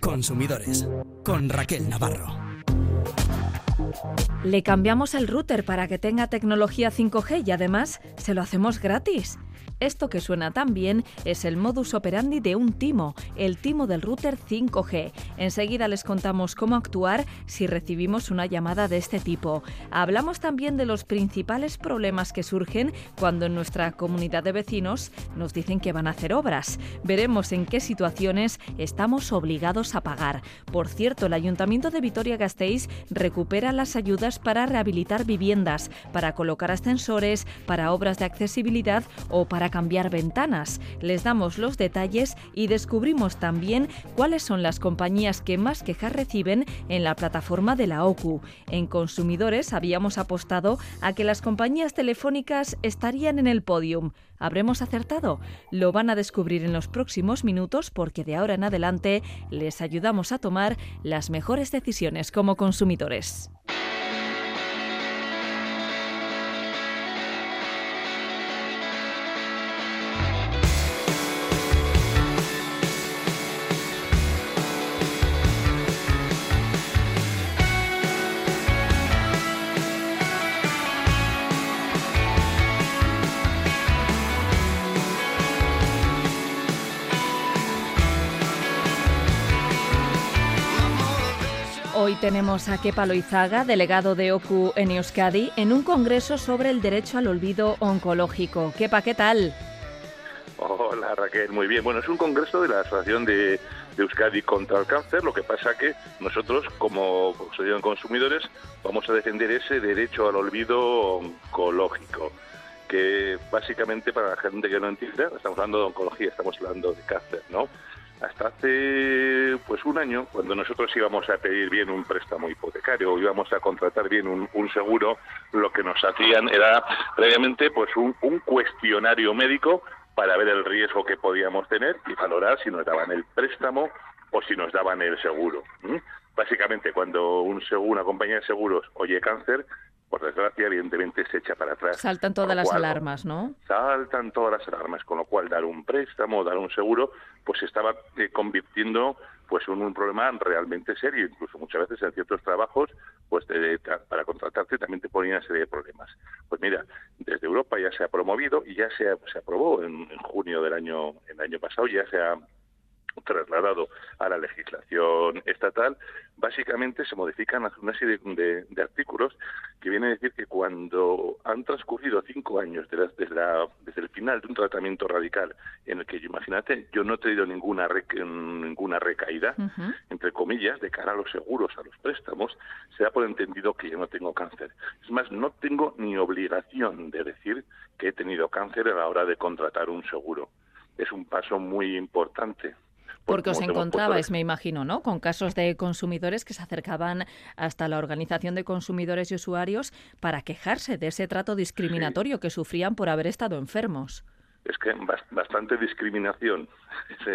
Consumidores con Raquel Navarro. Le cambiamos el router para que tenga tecnología 5G y además se lo hacemos gratis. Esto que suena tan bien es el modus operandi de un timo, el timo del router 5G. Enseguida les contamos cómo actuar si recibimos una llamada de este tipo. Hablamos también de los principales problemas que surgen cuando en nuestra comunidad de vecinos nos dicen que van a hacer obras. Veremos en qué situaciones estamos obligados a pagar. Por cierto, el Ayuntamiento de Vitoria-Gasteiz recupera las ayudas para rehabilitar viviendas, para colocar ascensores, para obras de accesibilidad o para cambiar ventanas. Les damos los detalles y descubrimos también cuáles son las compañías que más quejas reciben en la plataforma de la OCU. En consumidores habíamos apostado a que las compañías telefónicas estarían en el podium. ¿Habremos acertado? Lo van a descubrir en los próximos minutos porque de ahora en adelante les ayudamos a tomar las mejores decisiones como consumidores. Tenemos a Kepa Loizaga, delegado de OCU en Euskadi, en un congreso sobre el derecho al olvido oncológico. Kepa, ¿qué tal? Hola Raquel, muy bien. Bueno, es un congreso de la Asociación de, Euskadi contra el Cáncer. Lo que pasa que nosotros, como Asociación de Consumidores, vamos a defender ese derecho al olvido oncológico que básicamente para la gente que no entiende, estamos hablando de oncología, estamos hablando de cáncer, ¿no? Hasta hace pues un año, cuando nosotros íbamos a pedir bien un préstamo hipotecario o íbamos a contratar bien un, seguro, lo que nos hacían era previamente pues un, cuestionario médico para ver el riesgo que podíamos tener y valorar si nos daban el préstamo o si nos daban el seguro. Básicamente, cuando un una compañía de seguros oye cáncer, por desgracia, evidentemente se echa para atrás. Saltan todas las alarmas, ¿no? Saltan todas las alarmas, con lo cual dar un préstamo, dar un seguro, pues se estaba eh, convirtiendo pues en un problema realmente serio. Incluso muchas veces en ciertos trabajos, pues para contratarte también te ponían una serie de problemas. Pues mira, desde Europa ya se ha promovido y ya se, se aprobó en, en junio del año, el año pasado, ya se ha trasladado a la legislación estatal, básicamente se modifican una serie de, artículos que vienen a decir que cuando han transcurrido cinco años desde, desde el final de un tratamiento radical en el que, imagínate, yo no he tenido ninguna, ninguna recaída, entre comillas, de cara a los seguros, a los préstamos, se da por entendido que yo no tengo cáncer. Es más, no tengo ni obligación de decir que he tenido cáncer a la hora de contratar un seguro. Es un paso muy importante porque os encontrabais, me imagino, ¿no? Con casos de consumidores que se acercaban hasta la Organización de Consumidores y Usuarios para quejarse de ese trato discriminatorio que sufrían por haber estado enfermos. Es que bastante discriminación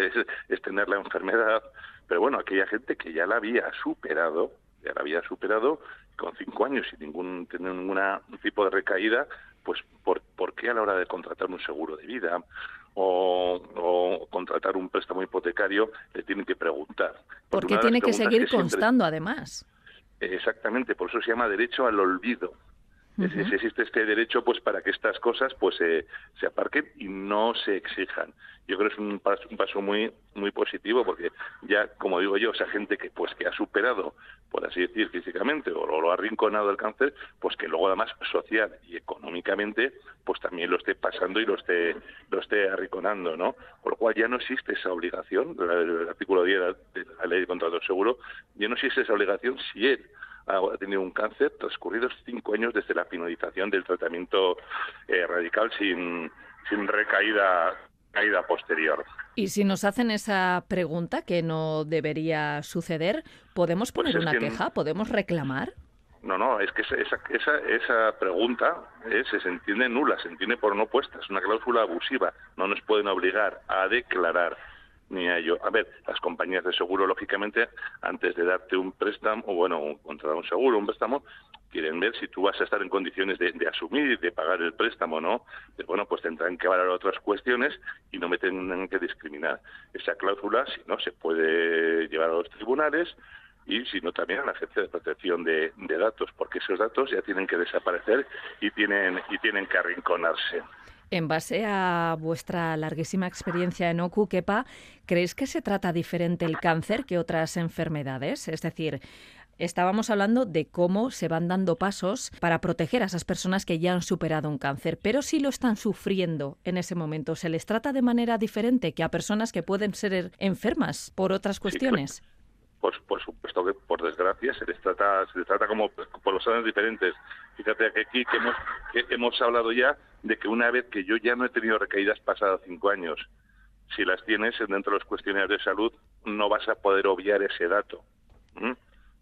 es, tener la enfermedad, pero bueno, aquella gente que ya la había superado, ya la había superado con cinco años sin ningún tener ningún tipo de recaída, pues ¿por, ¿por qué a la hora de contratar un seguro de vida o, contratar un préstamo hipotecario, le tienen que preguntar. Porque, tiene que seguir constando, además. Exactamente, por eso se llama derecho al olvido. Existe este derecho pues para que estas cosas pues se aparquen y no se exijan. Yo creo que es un paso, un paso muy muy positivo porque ya como digo yo, esa gente que pues que ha superado por así decir físicamente o lo, ha arrinconado el cáncer, pues que luego además social y económicamente pues también lo esté pasando y lo esté lo esté arrinconando, ¿no? Por lo cual ya no existe esa obligación, el, artículo 10 de la ley de contrato seguro, ya no existe esa obligación si él ha tenido un cáncer transcurridos cinco años desde la finalización del tratamiento eh, radical sin, sin recaída caída posterior. Y si nos hacen esa pregunta que no debería suceder, ¿podemos pues poner una queja? ¿Podemos reclamar? No, no, es que esa, esa, esa pregunta eh, se entiende nula, se entiende por no puesta, es una cláusula abusiva. No nos pueden obligar a declarar ni a ello. A ver, las compañías de seguro, lógicamente, antes de darte un préstamo, o bueno, contratar un seguro, un préstamo, quieren ver si tú vas a estar en condiciones de, asumir y de pagar el préstamo, ¿no? bueno, pues tendrán que valorar otras cuestiones y no me tienen que discriminar. Esa cláusula, si no, se puede llevar a los tribunales y si no también a la Agencia de Protección de, Datos, porque esos datos ya tienen que desaparecer y tienen, y tienen que arrinconarse. En base a vuestra larguísima experiencia en OCU, Kepa, ¿creéis que se trata diferente el cáncer que otras enfermedades? Es decir, Estábamos hablando de cómo se van dando pasos para proteger a esas personas que ya han superado un cáncer, pero si lo están sufriendo en ese momento, ¿se les trata de manera diferente que a personas que pueden ser enfermas por otras cuestiones? Pues por supuesto que por desgracia se les trata se les trata como por los años diferentes. Fíjate que aquí que hemos hemos hablado ya de que una vez que yo ya no he tenido recaídas pasadas cinco años si las tienes dentro de los cuestionarios de salud no vas a poder obviar ese dato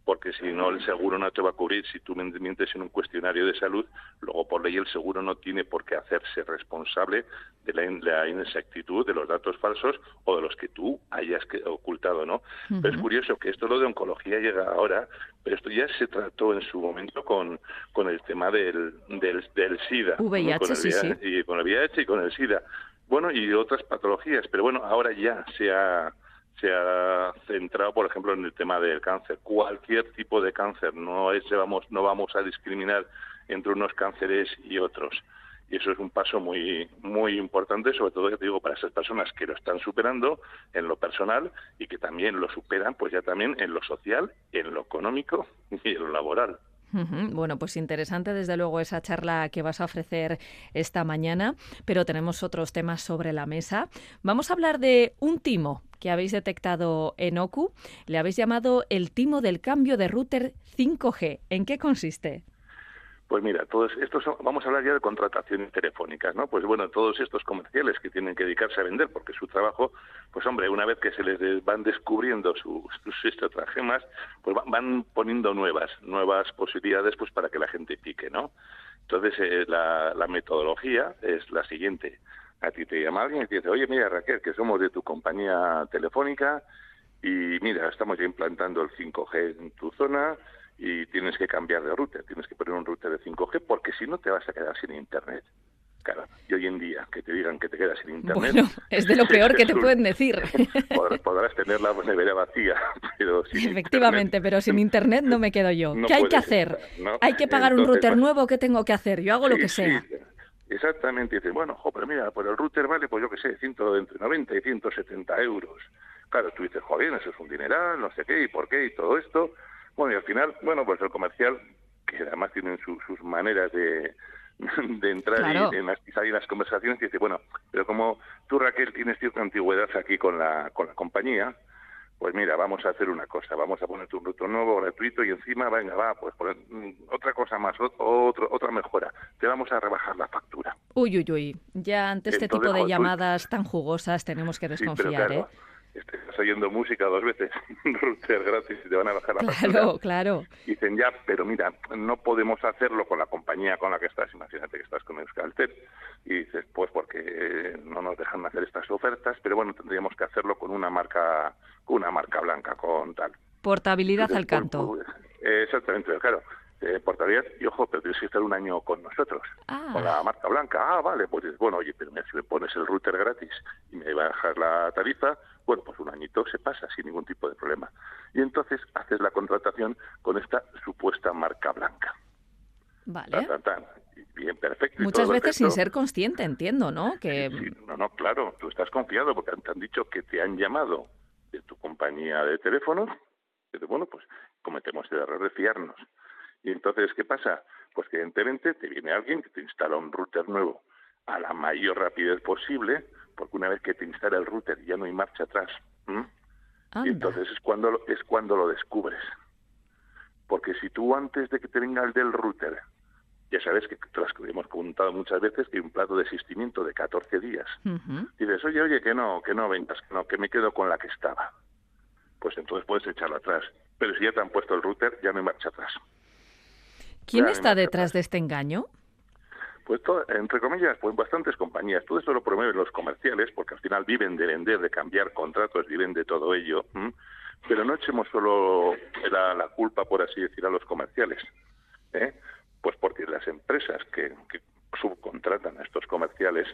porque si no el seguro no te va a cubrir. Si tú mientes en un cuestionario de salud, luego por ley el seguro no tiene por qué hacerse responsable de la, inexactitud de los datos falsos o de los que tú hayas ocultado, ¿no? Pero es curioso que esto lo de oncología llega ahora, pero esto ya se trató en su momento con, con el tema del, del, del SIDA. VIH, con el, sí, sí. Y con el VIH y con el SIDA. Bueno, y otras patologías, pero bueno, ahora ya se ha se ha centrado, por ejemplo, en el tema del cáncer. Cualquier tipo de cáncer, no, es, vamos, no vamos a discriminar entre unos cánceres y otros. Y eso es un paso muy, muy importante, sobre todo, te digo, para esas personas que lo están superando en lo personal y que también lo superan, pues ya también en lo social, en lo económico y en lo laboral. Bueno, pues interesante desde luego esa charla que vas a ofrecer esta mañana, pero tenemos otros temas sobre la mesa. Vamos a hablar de un timo que habéis detectado en OCU. Le habéis llamado el timo del cambio de router 5G. ¿En qué consiste? Pues mira, todos estos vamos a hablar ya de contrataciones telefónicas, ¿no? Pues bueno, todos estos comerciales que tienen que dedicarse a vender, porque su trabajo, pues hombre, una vez que se les van descubriendo sus, estratagemas, pues van poniendo nuevas, nuevas posibilidades, pues para que la gente pique, ¿no? Entonces eh, la metodología es la siguiente: a ti te llama alguien y te dice, oye, mira Raquel, que somos de tu compañía telefónica y mira, estamos ya implantando el 5G en tu zona y tienes que cambiar de router, tienes que poner un router de 5G porque si no te vas a quedar sin internet. Claro, y hoy en día que te digan que te quedas sin internet. Bueno, es de lo peor que te pueden decir. Podrás, tener la nevera vacía, pero sin Efectivamente, pero sin internet no me quedo yo. ¿Qué hay que hacer? ¿Hay que pagar un router nuevo? ¿Qué tengo que hacer? Yo hago lo que sea. Exactamente, dices, bueno, jo, pero mira, por el router vale, pues yo qué sé, ciento, entre 90 y 170 euros. Claro, tú dices, joder, eso es un dineral, no sé qué, y por qué, y todo esto. Bueno, y al final, bueno, pues el comercial, que además tienen sus maneras de, de entrar en las, en las conversaciones, y dice, bueno, pero como tú, Raquel, tienes cierta antigüedad aquí con la, con la compañía, pues mira, vamos a hacer una cosa, vamos a ponerte un ruto nuevo, gratuito, y encima, venga, va, pues poner mm, otra cosa más, otro, otra mejora, te vamos a rebajar la factura. Uy, uy, uy, ya ante este tipo de llamadas tan jugosas tenemos que desconfiar, ¿eh? Estás oyendo música dos veces, router gratis y te van a bajar la Claro, claro. Dicen, ya, pero mira, no podemos hacerlo con la compañía con la que estás, imagínate que estás con Euskaltel, y dices, pues porque no nos dejan hacer estas ofertas, pero bueno, tendríamos que hacerlo con una marca, con una marca blanca, con tal. Portabilidad al canto. Pues, exactamente, claro. Eh, portabilidad y ojo, pero tienes que estar un año con nosotros, ah. con la marca blanca. Ah, vale, pues bueno, oye, pero si me pones el router gratis y me bajar la tarifa, bueno, pues un añito se pasa sin ningún tipo de problema. Y entonces haces la contratación con esta supuesta marca blanca. Vale. Bien, perfecto. Muchas veces sin ser consciente, entiendo, ¿no? Que... no, no, claro, tú estás confiado porque te han dicho que te han llamado de tu compañía de teléfonos. Pero bueno, pues cometemos el error de fiarnos. Y entonces, ¿qué pasa? Pues que evidentemente te viene alguien que te instala un router nuevo a la mayor rapidez posible, porque una vez que te instala el router ya no hay marcha atrás. Y entonces es cuando, lo, es cuando lo descubres. Porque si tú antes de que te venga el del router, ya sabes que te las hemos contado muchas veces que hay un plato de asistimiento de 14 días. dices, oye, oye, que no, que no vengas, que no, que me quedo con la que estaba. Pues entonces puedes echarlo atrás. Pero si ya te han puesto el router, ya no hay marcha atrás. ¿Quién está detrás de este engaño? Pues entre comillas, pues bastantes compañías. Todo eso lo promueven los comerciales, porque al final viven de vender, de cambiar contratos, viven de todo ello. Pero no echemos solo la, culpa, por así decir, a los comerciales. ¿eh? Pues porque las empresas que, subcontratan a estos comerciales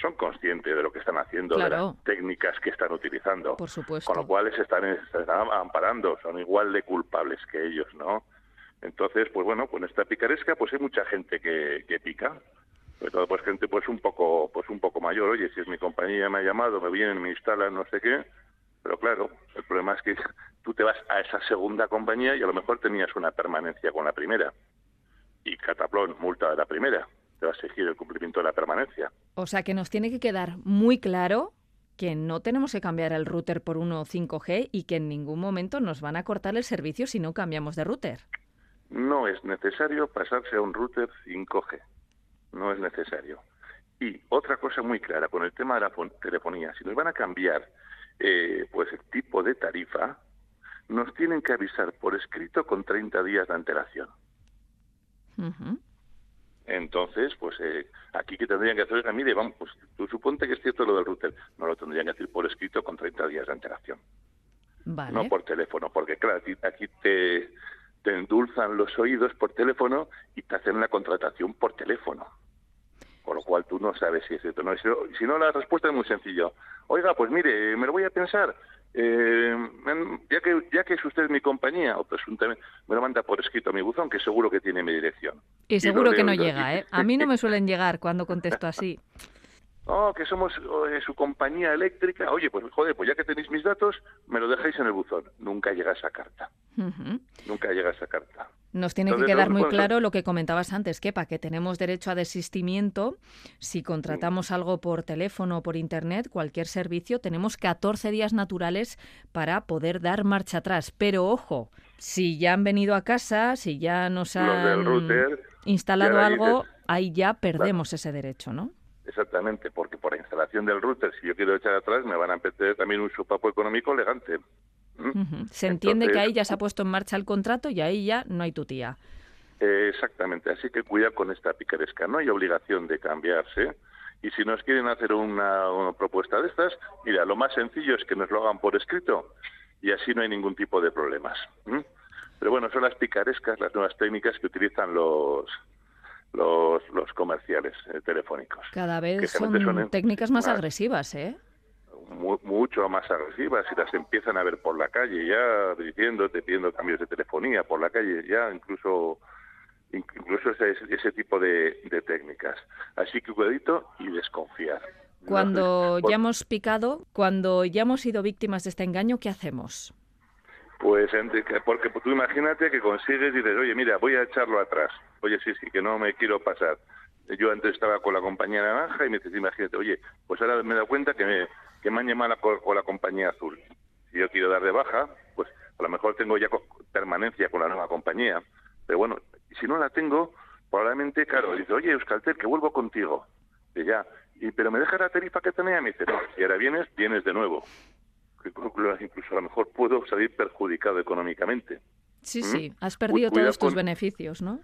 son conscientes de lo que están haciendo, de las técnicas que están utilizando. Por supuesto. Con lo cual se están, amparando, son igual de culpables que ellos, ¿no? Entonces, pues bueno, con esta picaresca, pues hay mucha gente que, que pica. Sobre todo, pues gente pues un poco pues un poco mayor. Oye, si es mi compañía me ha llamado, me vienen, me instalan, no sé qué. Pero claro, el problema es que tú te vas a esa segunda compañía y a lo mejor tenías una permanencia con la primera. Y cataplón, multa de la primera. Te va a exigir el cumplimiento de la permanencia. O sea que nos tiene que quedar muy claro que no tenemos que cambiar el router por uno 5G y que en ningún momento nos van a cortar el servicio si no cambiamos de router. No es necesario pasarse a un router 5G. No es necesario. Y otra cosa muy clara con el tema de la telefonía, si nos van a cambiar eh, pues el tipo de tarifa, nos tienen que avisar por escrito con 30 días de antelación. Entonces, pues eh, aquí que tendrían que hacer, a mí, vamos, pues tú suponte que es cierto lo del router, no lo tendrían que hacer por escrito con 30 días de antelación. No por teléfono, porque claro, aquí te, te endulzan los oídos por teléfono y te hacen la contratación por teléfono con lo cual tú no sabes si es cierto no. Si no, la respuesta es muy sencilla. Oiga, pues mire, me lo voy a pensar. Eh, ya que ya que es usted mi compañía, o presuntamente, me lo manda por escrito a mi buzón, que seguro que tiene mi dirección. Y seguro que no llega, ¿eh? A mí no me suelen llegar cuando contesto así. Oh, que somos eh, su compañía eléctrica. Oye, pues joder, pues ya que tenéis mis datos, me lo dejáis en el buzón. Nunca llega esa carta. Nunca llega esa carta. Nos tiene que quedar muy claro lo que comentabas antes, que para que tenemos derecho a desistimiento, si contratamos algo por teléfono o por internet, cualquier servicio, tenemos 14 días naturales para poder dar marcha atrás. Pero ojo, si ya han venido a casa, si ya nos han instalado algo, ahí ya perdemos ese derecho, ¿no? Exactamente, porque por la instalación del router, si yo quiero echar atrás, me van a meter también un supapo económico elegante. Se entiende que ahí ya se ha puesto en marcha el contrato y ahí ya no hay tu tía. exactamente, así que cuida con esta picaresca. No hay obligación de cambiarse. Y si nos quieren hacer una, propuesta de estas, mira, lo más sencillo es que nos lo hagan por escrito y así no hay ningún tipo de problemas. Pero bueno, son las picarescas, las nuevas técnicas que utilizan los los, los comerciales eh, telefónicos. Cada vez son técnicas más agresivas, ¿eh? mucho más agresivas y las empiezan a ver por la calle ya diciéndote, pidiendo cambios de telefonía por la calle, ya incluso incluso ese, ese tipo de, técnicas. Así que cuidadito y desconfiar. Cuando ya hemos picado, cuando ya hemos sido víctimas de este engaño, ¿qué hacemos? Pues porque tú imagínate que consigues y dices, oye, mira, voy a echarlo atrás. Oye, sí, sí, que no me quiero pasar. Yo antes estaba con la compañía naranja y me dices, imagínate, oye, pues ahora me he dado cuenta que me, que me han llamado con, la compañía azul. Si yo quiero dar de baja, pues a lo mejor tengo ya permanencia con la nueva compañía. Pero bueno, si no la tengo, probablemente, claro, dice, oye, Euskaltel, que vuelvo contigo. Y ya, y, pero me deja la tarifa que tenía, me dice, no, y ahora vienes, vienes de nuevo. Incluso a lo mejor puedo salir perjudicado económicamente. Sí, ¿Mm? sí, has perdido todos tus beneficios, ¿no?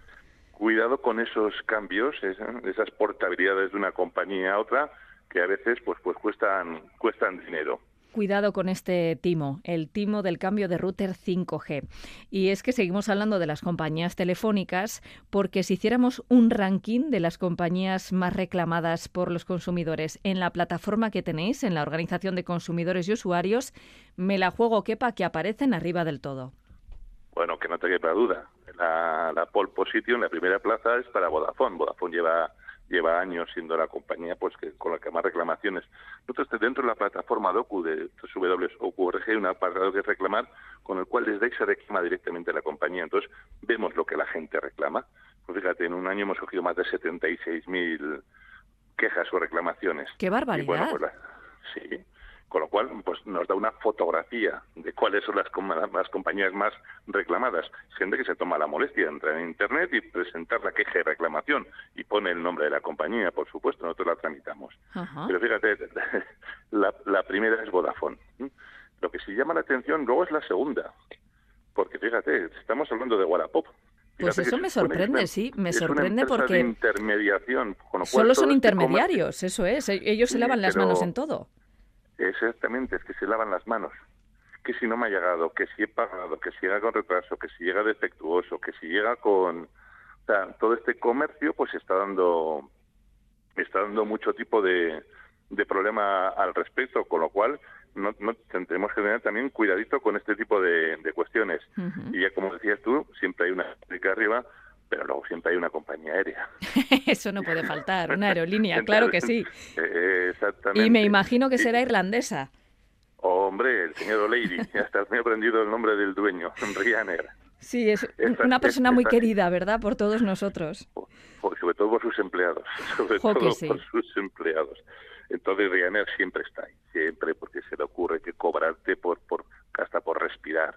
Cuidado con esos cambios, esas portabilidades de una compañía a otra, que a veces pues pues cuestan cuestan dinero. Cuidado con este timo, el timo del cambio de router 5G. Y es que seguimos hablando de las compañías telefónicas porque si hiciéramos un ranking de las compañías más reclamadas por los consumidores en la plataforma que tenéis, en la Organización de Consumidores y Usuarios, me la juego quepa que aparecen arriba del todo. Bueno, que no te quepa duda. La, la pole position, la primera plaza es para Vodafone. Vodafone lleva lleva años siendo la compañía pues que con la que más reclamaciones. Nosotros dentro de la plataforma DOCU de WOQRG hay un apartado que reclamar con el cual desde ahí se reclama directamente la compañía. Entonces vemos lo que la gente reclama. Pues fíjate, en un año hemos cogido más de 76.000 quejas o reclamaciones. ¡Qué barbaridad! Pues sí, con lo cual pues nos da una fotografía de cuáles son las, las compañías más reclamadas. Gente que se toma la molestia de entrar en Internet y presentar la queja de reclamación y pone el nombre de la compañía, por supuesto, nosotros la tramitamos. Pero fíjate, la, la primera es Vodafone. Lo que sí llama la atención luego es la segunda, porque fíjate, estamos hablando de Wallapop, Pues eso me sorprende, sí, me sorprende porque... De intermediación. Solo son este intermediarios, eso es. Ellos se lavan las manos en todo. Exactamente, es que se lavan las manos. Que si no me ha llegado, que si he pagado, que si llega con retraso, que si llega defectuoso, que si llega con... O sea, todo este comercio pues está dando está dando mucho tipo de, de problema al respecto, con lo cual no, no tendremos que tener también cuidadito con este tipo de, cuestiones. Y ya como decías tú, siempre hay una fábrica arriba, pero luego siempre hay una compañía aérea. Eso no puede faltar, una aerolínea, claro que sí. Eh, exactamente. Y me imagino que será irlandesa. Hombre, el señor O'Leary, hasta me he aprendido el nombre del dueño, Ryanair. Sí, es una persona muy querida, ¿verdad? Por todos nosotros. sobre todo por sus empleados, sobre todo por sus empleados. Entonces Ryanair siempre está ahí, siempre, porque se le ocurre que cobrarte por, por hasta por respirar.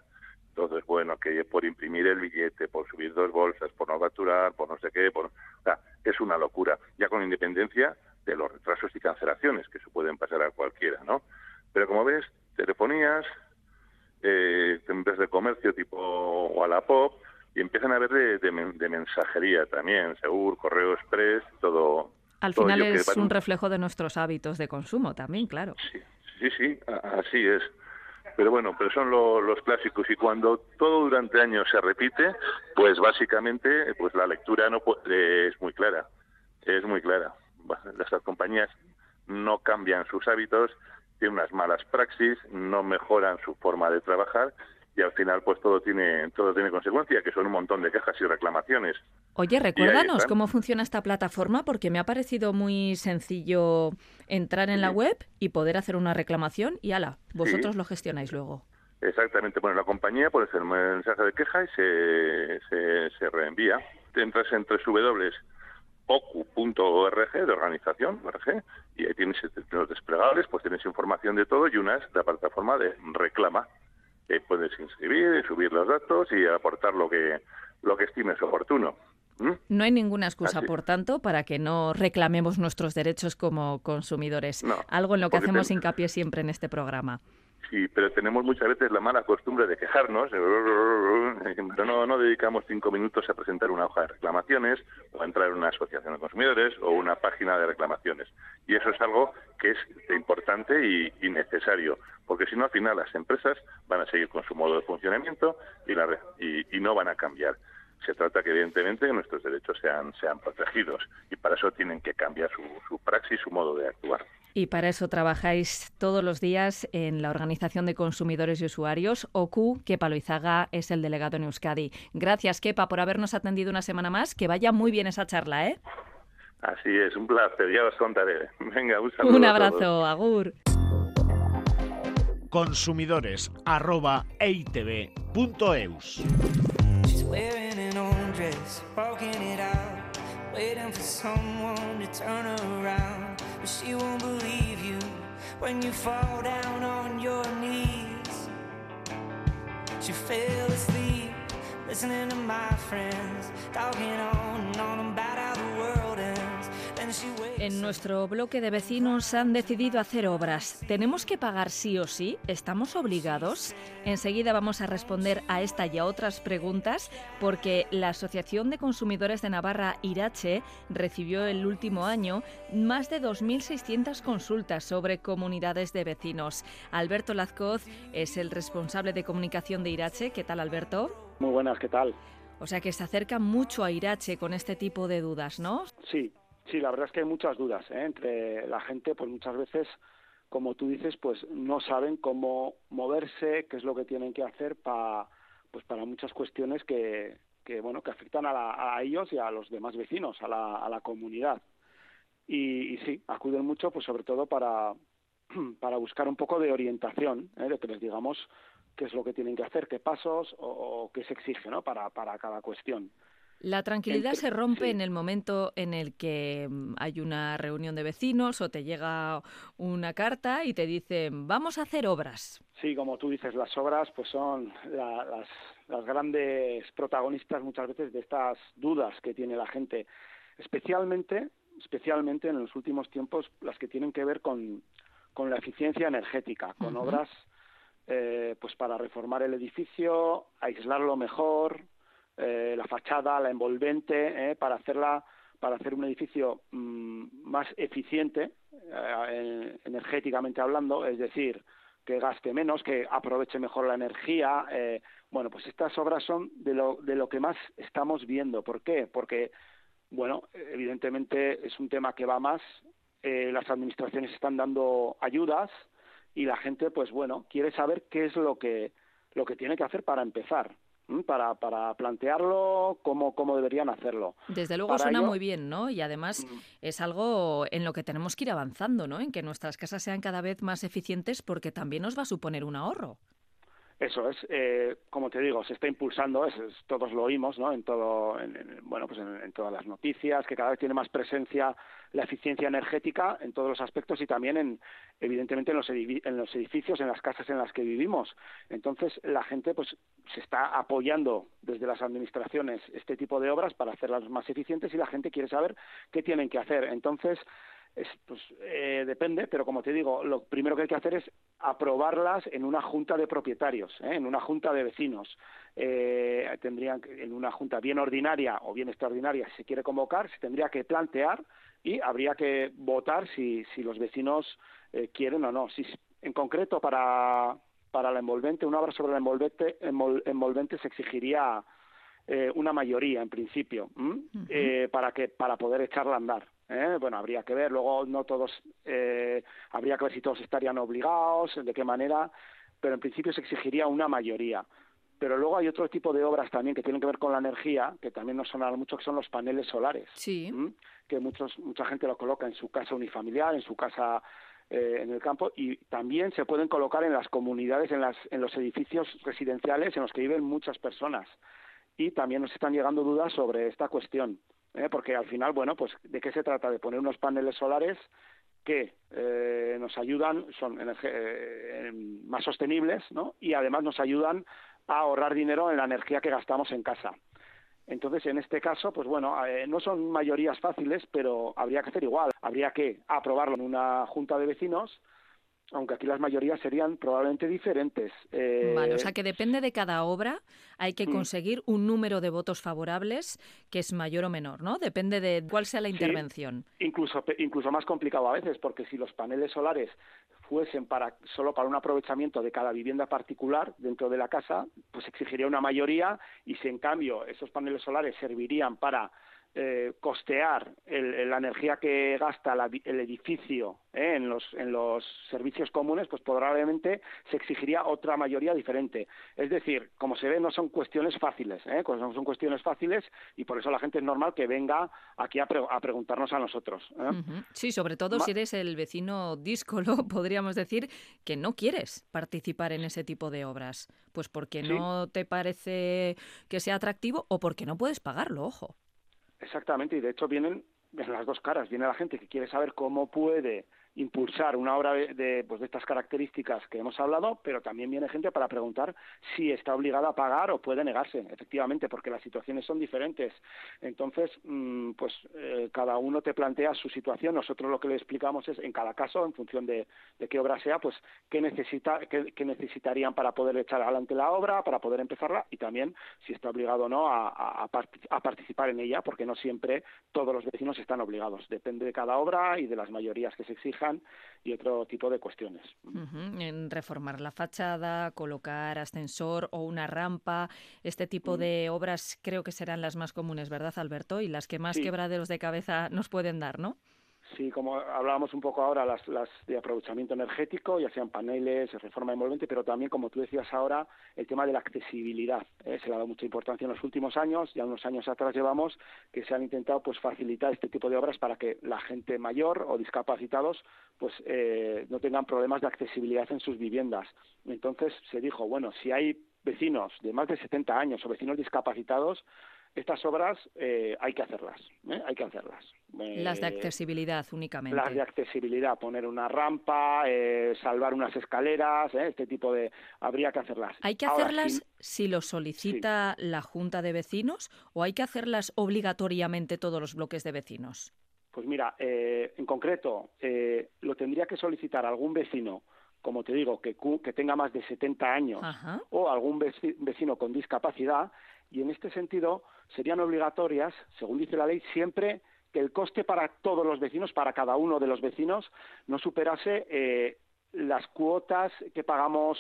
Entonces, bueno, que por imprimir el billete, por subir dos bolsas, por no facturar, por no sé qué, por... O sea, es una locura, ya con independencia de los retrasos y cancelaciones que se pueden pasar a cualquiera, ¿no? Pero como ves, telefonías, eh, empresas de comercio tipo Wallapop, y empiezan a ver de, de, mensajería también, Segur, Correo Express, todo, al final es un reflejo de nuestros hábitos de consumo también, claro. Sí, sí, sí así es. Pero bueno, pero son los clásicos y cuando todo durante años se repite, pues básicamente pues la lectura no es muy clara. Es muy clara. Las compañías no cambian sus hábitos, tienen unas malas praxis, no mejoran su forma de trabajar y al final pues todo tiene todo tiene consecuencia, que son un montón de quejas y reclamaciones. Oye, recuérdanos cómo funciona esta plataforma porque me ha parecido muy sencillo entrar en la web y poder hacer una reclamación y ala, vosotros lo gestionáis luego. Exactamente, bueno, la compañía puede hacer un mensaje de queja y se, se, se reenvía. Entras en www.ocu.org de organización, ORG, y ahí tienes los desplegables, pues tienes información de todo y una es la plataforma de reclama puedes inscribir, subir los datos y aportar lo que, lo que estimes oportuno. No hay ninguna excusa, por tanto, para que no reclamemos nuestros derechos como consumidores. Algo en lo que hacemos hincapié siempre en este programa. Sí, pero tenemos muchas veces la mala costumbre de quejarnos, pero no, dedicamos cinco minutos a presentar una hoja de reclamaciones o a entrar en una asociación de consumidores o una página de reclamaciones. Y eso es algo que es importante y, necesario, porque si no, al final las empresas van a seguir con su modo de funcionamiento y, la, y, no van a cambiar. Se trata que, evidentemente, nuestros derechos sean, sean protegidos y para eso tienen que cambiar su, su praxis, su modo de actuar. Y para eso trabajáis todos los días en la Organización de Consumidores y Usuarios, OCU. Kepa Loizaga es el delegado en Euskadi. Gracias, Kepa, por habernos atendido una semana más. Que vaya muy bien esa charla, ¿eh? Así es, un placer, ya os contaré. Venga, un saludo. Un abrazo, Agur. Consumidores arroba she won't believe you when you fall down on your knees. She fell asleep listening to my friends talking on and on about En nuestro bloque de vecinos han decidido hacer obras. ¿Tenemos que pagar sí o sí? ¿Estamos obligados? Enseguida vamos a responder a esta y a otras preguntas porque la Asociación de Consumidores de Navarra, Irache, recibió el último año más de 2.600 consultas sobre comunidades de vecinos. Alberto Lazcoz es el responsable de comunicación de Irache. ¿Qué tal, Alberto? Muy buenas, ¿qué tal? O sea que se acerca mucho a Irache con este tipo de dudas, ¿no? Sí, Sí, la verdad es que hay muchas dudas ¿eh? entre la gente, pues muchas veces, como tú dices, pues no saben cómo moverse, qué es lo que tienen que hacer para, pues para muchas cuestiones que, que bueno, que afectan a, ellos y a los demás vecinos, a la, a la comunidad. Y, sí, acuden mucho, pues sobre todo para, para buscar un poco de orientación, ¿eh? de que les digamos qué es lo que tienen que hacer, qué pasos o, o qué se exige, ¿no? Para, para cada cuestión. La tranquilidad se rompe en el momento en el que mm, hay una reunión de vecinos o te llega una carta y te dicen vamos a hacer obras. Sí, como tú dices, las obras pues son las, las grandes protagonistas muchas veces de estas dudas que tiene la gente, especialmente, especialmente en los últimos tiempos las que tienen que ver con, con la eficiencia energética, con obras eh, pues para reformar el edificio, aislarlo mejor, eh, la fachada, la envolvente, eh, para hacerla para hacer un edificio mm, más eficiente eh, energéticamente hablando, es decir, que gaste menos, que aproveche mejor la energía. Eh, bueno, pues estas obras son de lo, de lo que más estamos viendo. ¿Por qué? Porque, bueno, evidentemente es un tema que va más. Eh, las administraciones están dando ayudas y la gente, pues bueno, quiere saber qué es lo que, lo que tiene que hacer para empezar para, para plantearlo cómo, cómo deberían hacerlo. Desde luego suena muy bien, ¿no? Y además mm. es algo en lo que tenemos que ir avanzando, ¿no? En que nuestras casas sean cada vez más eficientes porque también nos va a suponer un ahorro. Eso es, eh, como te digo, se está impulsando, es, todos lo oímos, ¿no? En todo, bueno, pues en, todas las noticias, que cada vez tiene más presencia la eficiencia energética en todos los aspectos y también, en, evidentemente, en los, en los edificios, en las casas en las que vivimos. Entonces, la gente, pues, se está apoyando desde las administraciones este tipo de obras para hacerlas más eficientes y la gente quiere saber qué tienen que hacer. Entonces, pues eh, depende, pero como te digo, lo primero que hay que hacer es aprobarlas en una junta de propietarios, ¿eh? en una junta de vecinos. Eh, tendrían en una junta bien ordinaria o bien extraordinaria, si se quiere convocar, se tendría que plantear y habría que votar si, si los vecinos eh, quieren o no. Si, en concreto, para, para la envolvente, una obra sobre la envolvente, envolvente se exigiría eh, una mayoría en principio para que para poder echarla a andar ¿eh? bueno habría que ver. Luego no todos eh, habría que ver si todos estarían obligados de qué manera pero en principio se exigiría una mayoría. Pero luego hay otro tipo de obras también que tienen que ver con la energía que también nos sonará mucho que son los paneles solares sí. que muchos mucha gente lo coloca en su casa unifamiliar en su casa eh, en el campo y también se pueden colocar en las comunidades, en, las, en los edificios residenciales en los que viven muchas personas. Y también nos están llegando dudas sobre esta cuestión, ¿eh? porque al final, bueno, pues de qué se trata de poner unos paneles solares que eh, nos ayudan, son eh, más sostenibles, ¿no? Y además nos ayudan a ahorrar dinero en la energía que gastamos en casa. Entonces, en este caso, pues bueno, no son mayorías fáciles, pero habría que hacer igual. Habría que aprobarlo en una junta de vecinos aunque aquí las mayorías serían probablemente diferentes. Eh... Vale, o sea que depende de cada obra, hay que mm. conseguir un número de votos favorables que es mayor o menor, ¿no? Depende de cuál sea la intervención. incluso, incluso más complicado a veces, porque si los paneles solares fuesen para solo para un aprovechamiento de cada vivienda particular dentro de la casa, pues exigiría una mayoría y si en cambio esos paneles solares servirían para eh, costear la energía que gasta el edificio eh, en, los, en los servicios comunes, pues probablemente se exigiría otra mayoría diferente. Es decir, como se ve, no son cuestiones fáciles, ¿eh? no son cuestiones fáciles y por eso la gente es normal que venga aquí a, preguntarnos a nosotros. ¿eh? Sí, sobre todo si eres el vecino díscolo, podríamos decir, que no quieres participar en ese tipo de obras, pues porque no te parece que sea atractivo o porque no puedes pagarlo, ojo. Exactamente, y de hecho vienen en las dos caras. Viene la gente que quiere saber cómo puede impulsar una obra de, pues de estas características que hemos hablado, pero también viene gente para preguntar si está obligada a pagar o puede negarse, efectivamente, porque las situaciones son diferentes. Entonces, mm, pues eh, cada uno te plantea su situación. Nosotros lo que le explicamos es, en cada caso, en función de, qué obra sea, pues qué, necesita, qué, necesitarían para poder echar adelante la obra, para poder empezarla y también si está obligado o no a, a participar en ella, porque no siempre todos los vecinos están obligados. Depende de cada obra y de las mayorías que se exijan y otro tipo de cuestiones. En reformar la fachada, colocar ascensor o una rampa, este tipo de obras creo que serán las más comunes, ¿verdad, Alberto? Y las que más quebraderos de cabeza nos pueden dar, ¿no? Sí, como hablábamos un poco ahora, las, las de aprovechamiento energético, ya sean paneles, reforma envolvente, pero también, como tú decías ahora, el tema de la accesibilidad. ¿eh? Se le ha dado mucha importancia en los últimos años, ya unos años atrás llevamos, que se han intentado pues facilitar este tipo de obras para que la gente mayor o discapacitados pues eh, no tengan problemas de accesibilidad en sus viviendas. Entonces se dijo, bueno, si hay vecinos de más de 70 años o vecinos discapacitados, estas obras eh, hay que hacerlas, ¿eh? hay que hacerlas. las de accesibilidad únicamente. Las de accesibilidad, poner una rampa, eh, salvar unas escaleras, este tipo de... Habría que hacerlas. ¿Hay que hacerlas si, lo solicita la Junta de Vecinos o hay que hacerlas obligatoriamente todos los bloques de vecinos? Pues mira, en concreto, lo tendría que solicitar algún vecino como te digo, que, que tenga más de 70 años o algún vecino con discapacidad y en este sentido serían obligatorias, según dice la ley, siempre que el coste para todos los vecinos, para cada uno de los vecinos, no superase eh, las cuotas que pagamos,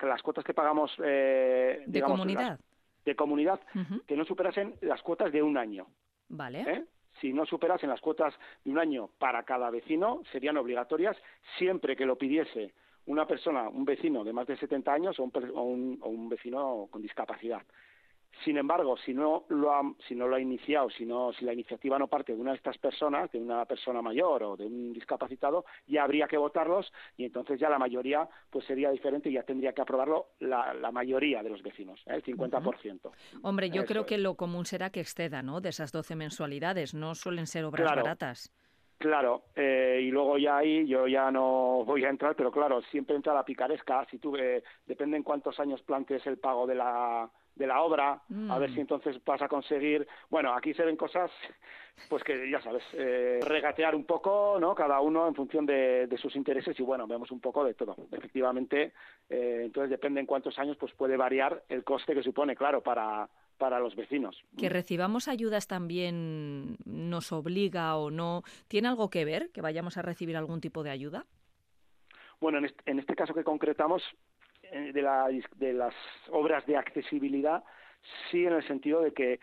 las cuotas que pagamos eh, de comunidad, de comunidad, que no superasen las cuotas de un año. Vale. ¿Eh? Si no superasen las cuotas de un año para cada vecino, serían obligatorias siempre que lo pidiese una persona, un vecino de más de 70 años o un, o un vecino con discapacidad. Sin embargo, si no lo ha, si no lo ha iniciado, si, no, si la iniciativa no parte de una de estas personas, de una persona mayor o de un discapacitado, ya habría que votarlos y entonces ya la mayoría pues sería diferente y ya tendría que aprobarlo la, mayoría de los vecinos, ¿eh? el 50%. Hombre, yo creo que lo común será que exceda, ¿no? De esas 12 mensualidades, no suelen ser obras baratas. Claro, eh, y luego ya ahí yo ya no voy a entrar, pero claro, siempre entra la picaresca. Si tú, eh, depende en cuántos años plantes el pago de la, de la obra, a ver si mm. entonces vas a conseguir. Bueno, aquí se ven cosas, pues que ya sabes, eh, regatear un poco, ¿no? Cada uno en función de, sus intereses y bueno, vemos un poco de todo. Efectivamente, eh, entonces depende en cuántos años, pues puede variar el coste que supone, claro, para para los vecinos. Que recibamos ayudas también nos obliga o no. ¿Tiene algo que ver que vayamos a recibir algún tipo de ayuda? Bueno, en este, en este caso que concretamos, de, la, de las obras de accesibilidad, sí en el sentido de que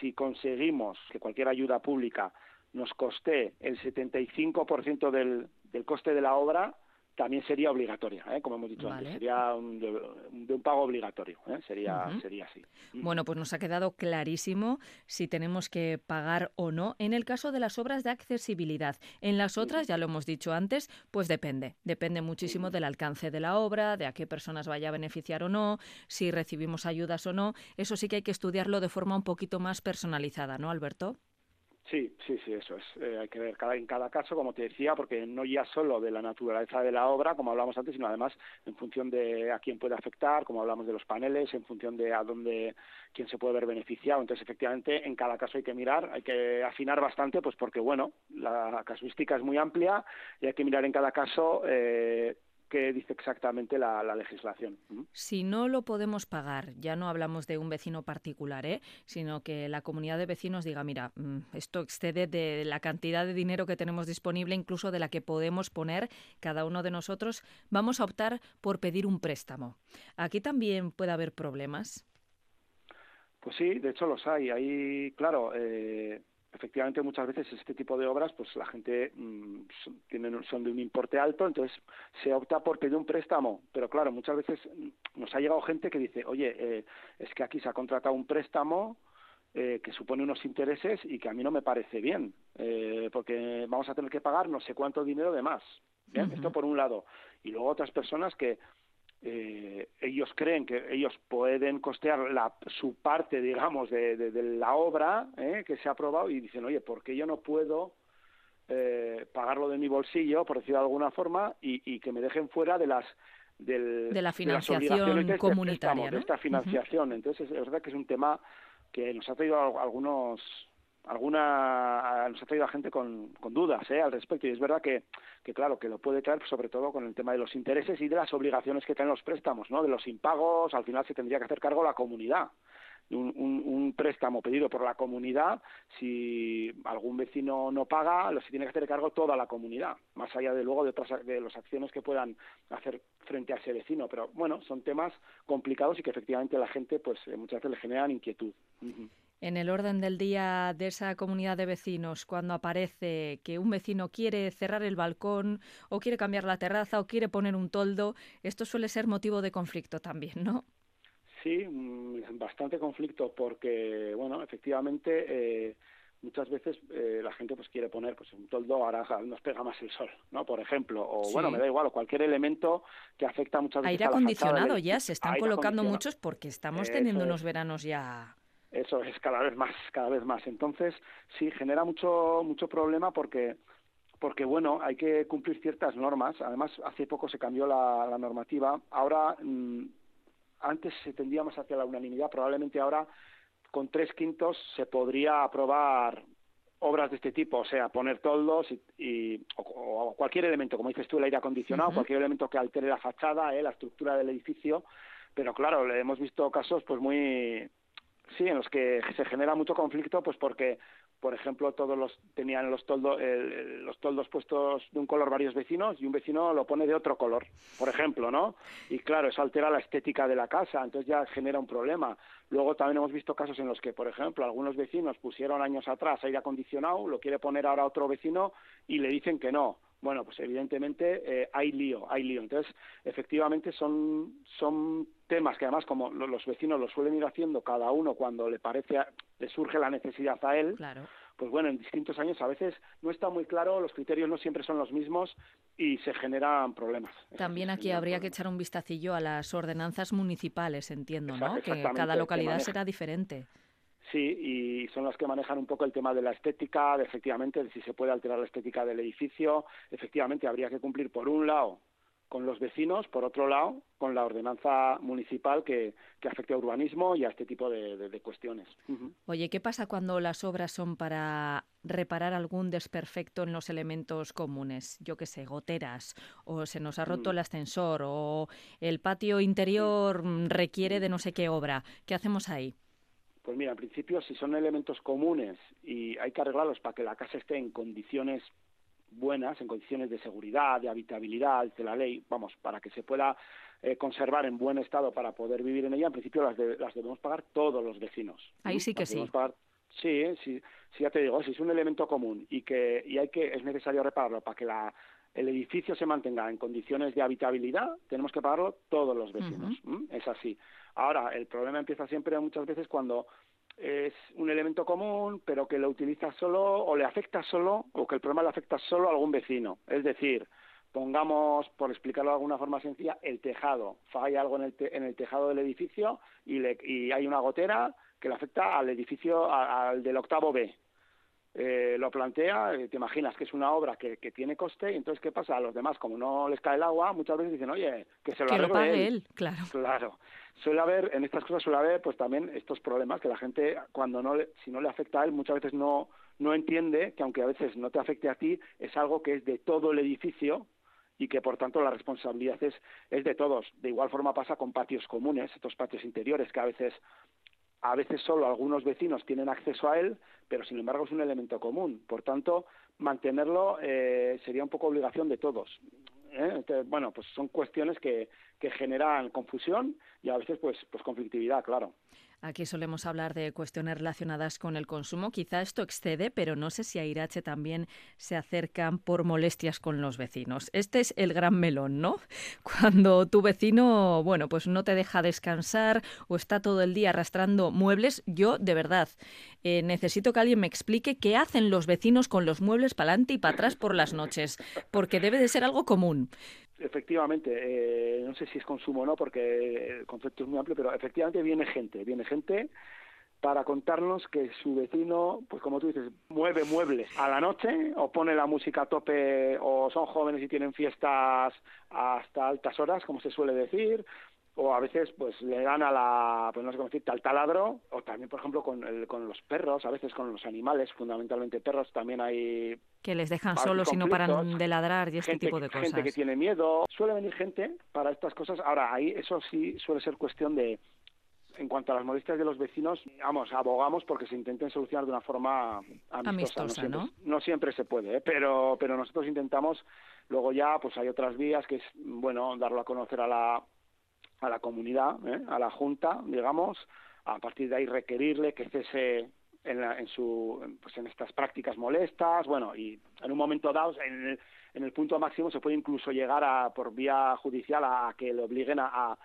si conseguimos que cualquier ayuda pública nos coste el 75% del, del coste de la obra, también sería obligatoria, ¿eh? como hemos dicho antes, sería un, de, un pago obligatorio, ¿eh? sería, sería así. Bueno, pues nos ha quedado clarísimo si tenemos que pagar o no en el caso de las obras de accesibilidad. En las otras, ya lo hemos dicho antes, pues depende, depende muchísimo del alcance de la obra, de a qué personas vaya a beneficiar o no, si recibimos ayudas o no. Eso sí que hay que estudiarlo de forma un poquito más personalizada, ¿no, Alberto? Sí, sí, sí, eso es. Eh, hay que ver cada, en cada caso, como te decía, porque no ya solo de la naturaleza de la obra, como hablamos antes, sino además en función de a quién puede afectar, como hablamos de los paneles, en función de a dónde, quién se puede ver beneficiado. Entonces, efectivamente, en cada caso hay que mirar, hay que afinar bastante, pues porque, bueno, la casuística es muy amplia y hay que mirar en cada caso eh, qué dice exactamente la, legislación. Si no lo podemos pagar, ya no hablamos de un vecino particular, ¿eh? sino que la comunidad de vecinos diga, mira, mm, esto excede de la cantidad de dinero que tenemos disponible, incluso de la que podemos poner cada uno de nosotros, vamos a optar por pedir un préstamo. Aquí también puede haber problemas. Pues sí, de hecho los hay. Ahí, claro, eh, efectivamente muchas veces este tipo de obras pues la gente mm, son, tienen, son de un importe alto entonces se opta por pedir un préstamo. Pero claro muchas veces mm, nos ha llegado gente que dice oye eh, es que aquí se ha contratado un préstamo eh, que supone unos intereses y que a mí no me parece bien eh, porque vamos a tener que pagar no sé cuánto dinero de más esto por un lado. Y luego otras personas que eh, ellos creen que ellos pueden costear la, su parte, digamos, de, de, la obra eh, que se ha aprobado y dicen, oye, ¿por qué yo no puedo eh, pagarlo de mi bolsillo, por decirlo de alguna forma, y, y que me dejen fuera de las del, de la financiación este comunitaria, de esta financiación. Entonces, es verdad que es un tema que nos ha traído algunos alguna nos ha traído a gente con, dudas ¿eh? al respecto y es verdad que, que claro que lo puede traer sobre todo con el tema de los intereses y de las obligaciones que traen los préstamos no de los impagos al final se tendría que hacer cargo la comunidad un, un, un, préstamo pedido por la comunidad, si algún vecino no paga, lo se tiene que hacer cargo toda la comunidad, más allá de luego de otras de las acciones que puedan hacer frente a ese vecino. Pero bueno, son temas complicados y que efectivamente la gente pues muchas veces le generan inquietud en el orden del día de esa comunidad de vecinos, cuando aparece que un vecino quiere cerrar el balcón o quiere cambiar la terraza o quiere poner un toldo, esto suele ser motivo de conflicto también, ¿no? Sí, mm, bastante conflicto porque, bueno, efectivamente eh, muchas veces eh, la gente pues quiere poner pues un toldo ahora nos pega más el sol, ¿no? Por ejemplo, o bueno, me da igual, o cualquier elemento que afecta muchas veces aire acondicionado ya se están colocando muchos porque estamos teniendo unos veranos ya eso es cada vez más, cada vez más. Entonces, sí, genera mucho, mucho problema porque, porque bueno, hay que cumplir ciertas normas. Además, hace poco se cambió la, normativa. Ahora, mm, antes se tendía más hacia la unanimidad. Probablemente ahora, con tres quintos, se podría aprobar obras de este tipo, o sea, poner toldos y, o, cualquier elemento, como dices tú, el aire acondicionado, cualquier elemento que altere la fachada, eh, la estructura del edificio. Pero claro, hemos visto casos pues muy sí, en los que se genera mucho conflicto, pues porque, por ejemplo, todos los tenían los toldos, los toldos puestos de un color varios vecinos y un vecino lo pone de otro color, por ejemplo, ¿no? Y claro, eso altera la estética de la casa, entonces ya genera un problema. Luego también hemos visto casos en los que, por ejemplo, algunos vecinos pusieron años atrás aire acondicionado, lo quiere poner ahora otro vecino y le dicen que no bueno, pues evidentemente eh, hay lío, hay lío. Entonces, efectivamente son, son temas que además como los vecinos lo suelen ir haciendo cada uno cuando le parece, le surge la necesidad a él, pues bueno, en distintos años a veces no está muy claro, los criterios no siempre son los mismos y se generan problemas. También aquí habría que echar un vistacillo a las ordenanzas municipales, entiendo, ¿no? Que cada localidad será diferente. Sí, y son las que manejan un poco el tema de la estética, de efectivamente, de si se puede alterar la estética del edificio. Efectivamente, habría que cumplir por un lado con los vecinos, por otro lado, con la ordenanza municipal que, que afecte a urbanismo y a este tipo de, cuestiones. Oye, ¿qué pasa cuando las obras son para reparar algún desperfecto en los elementos comunes? Yo qué sé, goteras, o se nos ha roto mm. el ascensor, o el patio interior requiere de no sé qué obra. ¿Qué hacemos ahí? Pues mira, en principio, si son elementos comunes y hay que arreglarlos para que la casa esté en condiciones buenas, en condiciones de seguridad, de habitabilidad, de la ley, vamos, para que se pueda eh, conservar en buen estado para poder vivir en ella, en principio las, las debemos pagar todos los vecinos. Ahí sí que sí. sí, sí, sí, ya te digo, si es un elemento común y que y hay que es necesario repararlo para que la, el edificio se mantenga en condiciones de habitabilidad, tenemos que pagarlo todos los vecinos. Es así. Ahora, el problema empieza siempre muchas veces cuando es un elemento común, pero que lo utiliza solo o le afecta solo, o que el problema le afecta solo a algún vecino. Es decir, pongamos, por explicarlo de alguna forma sencilla, el tejado. Falla algo en el, en el tejado del edificio y, le, y hay una gotera que le afecta al edificio, al del octavo B. Eh, lo plantea, eh, te imaginas que es una obra que, que, tiene coste, y entonces, ¿qué pasa? A los demás, como no les cae el agua, muchas veces dicen, oye, que se lo, que lo pague él. Claro. Claro. Suele haber, en estas cosas suele haber, pues también estos problemas que la gente, cuando no le, si no le afecta a él, muchas veces no, no entiende que aunque a veces no te afecte a ti, es algo que es de todo el edificio y que por tanto la responsabilidad es, es de todos. De igual forma pasa con patios comunes, estos patios interiores que a veces a veces solo algunos vecinos tienen acceso a él, pero sin embargo es un elemento común. Por tanto, mantenerlo eh, sería un poco obligación de todos. ¿eh? bueno, pues son cuestiones que, que generan confusión y a veces pues, pues conflictividad, claro. Aquí solemos hablar de cuestiones relacionadas con el consumo. Quizá esto excede, pero no sé si a Irache también se acercan por molestias con los vecinos. Este es el gran melón, ¿no? Cuando tu vecino, bueno, pues no te deja descansar o está todo el día arrastrando muebles, yo de verdad eh, necesito que alguien me explique qué hacen los vecinos con los muebles para adelante y para atrás por las noches, porque debe de ser algo común. Efectivamente, eh, no sé si es consumo o no, porque el concepto es muy amplio, pero efectivamente viene gente, viene gente para contarnos que su vecino, pues como tú dices, mueve muebles a la noche o pone la música a tope o son jóvenes y tienen fiestas hasta altas horas, como se suele decir, o a veces pues le dan a la, pues no sé cómo decirte, al taladro, o también por ejemplo con, el, con los perros, a veces con los animales, fundamentalmente perros, también hay... Que les dejan solos y no paran de ladrar y este tipo de cosas. Gente que tiene miedo, suele venir gente para estas cosas, ahora ahí eso sí suele ser cuestión de, en cuanto a las molestias de los vecinos, vamos, abogamos porque se intenten solucionar de una forma amistosa. no, siempre, ¿no? siempre se puede, ¿eh? pero, pero nosotros intentamos, luego ya pues hay otras vías que es, bueno, darlo a conocer a la, a la comunidad, ¿eh? a la Junta, digamos, a partir de ahí requerirle que cese en, en, su, pues en estas prácticas molestas, bueno, y en un momento dado, en el, en el punto máximo se puede incluso llegar a, por vía judicial a, que le obliguen a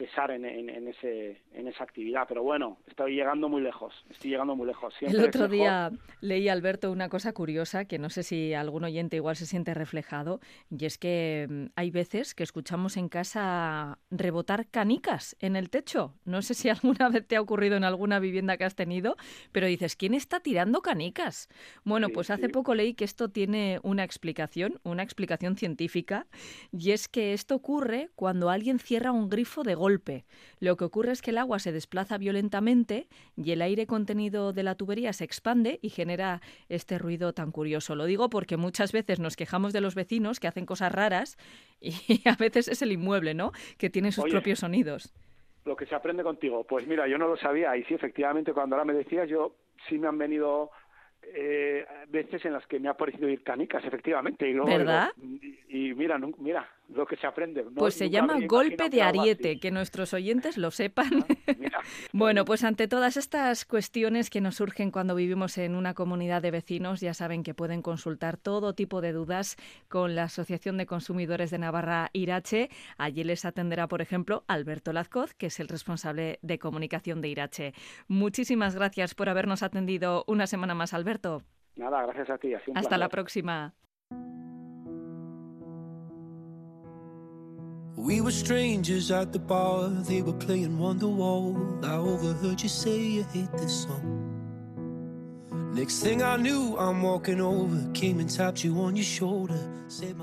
cesar en, en, ese, en esa actividad. Pero bueno, estoy llegando muy lejos, estoy llegando muy lejos. el otro día leí, Alberto, una cosa curiosa que no sé si algún oyente igual se siente reflejado, y es que mm, hay veces que escuchamos en casa rebotar canicas en el techo. No sé si alguna vez te ha ocurrido en alguna vivienda que has tenido, pero dices, ¿quién está tirando canicas? Bueno, pues hace poco leí que esto tiene una explicación, una explicación científica, y es que esto ocurre cuando alguien cierra un grifo de de golpe. Lo que ocurre es que el agua se desplaza violentamente y el aire contenido de la tubería se expande y genera este ruido tan curioso. Lo digo porque muchas veces nos quejamos de los vecinos que hacen cosas raras y a veces es el inmueble, ¿no? Que tiene sus propios sonidos. lo que se aprende contigo. Pues mira, yo no lo sabía y sí, efectivamente, cuando ahora me decías, yo sí me han venido eh, veces en las que me ha parecido ir canicas, efectivamente. Y luego, ¿Verdad? y, mira, mira, lo que se aprende. pues se llama golpe de ariete, que nuestros oyentes lo sepan. Ah, bueno, pues ante todas estas cuestiones que nos surgen cuando vivimos en una comunidad de vecinos, ya saben que pueden consultar todo tipo de dudas con la Asociación de Consumidores de Navarra Irache. Allí les atenderá, por ejemplo, Alberto Lazcoz, que es el responsable de comunicación de Irache. Muchísimas gracias por habernos atendido una semana más, Alberto. Nada, gracias a ti. Hasta la próxima. We were strangers at the bar, they were playing Wonderwall. I overheard you say you hate this song.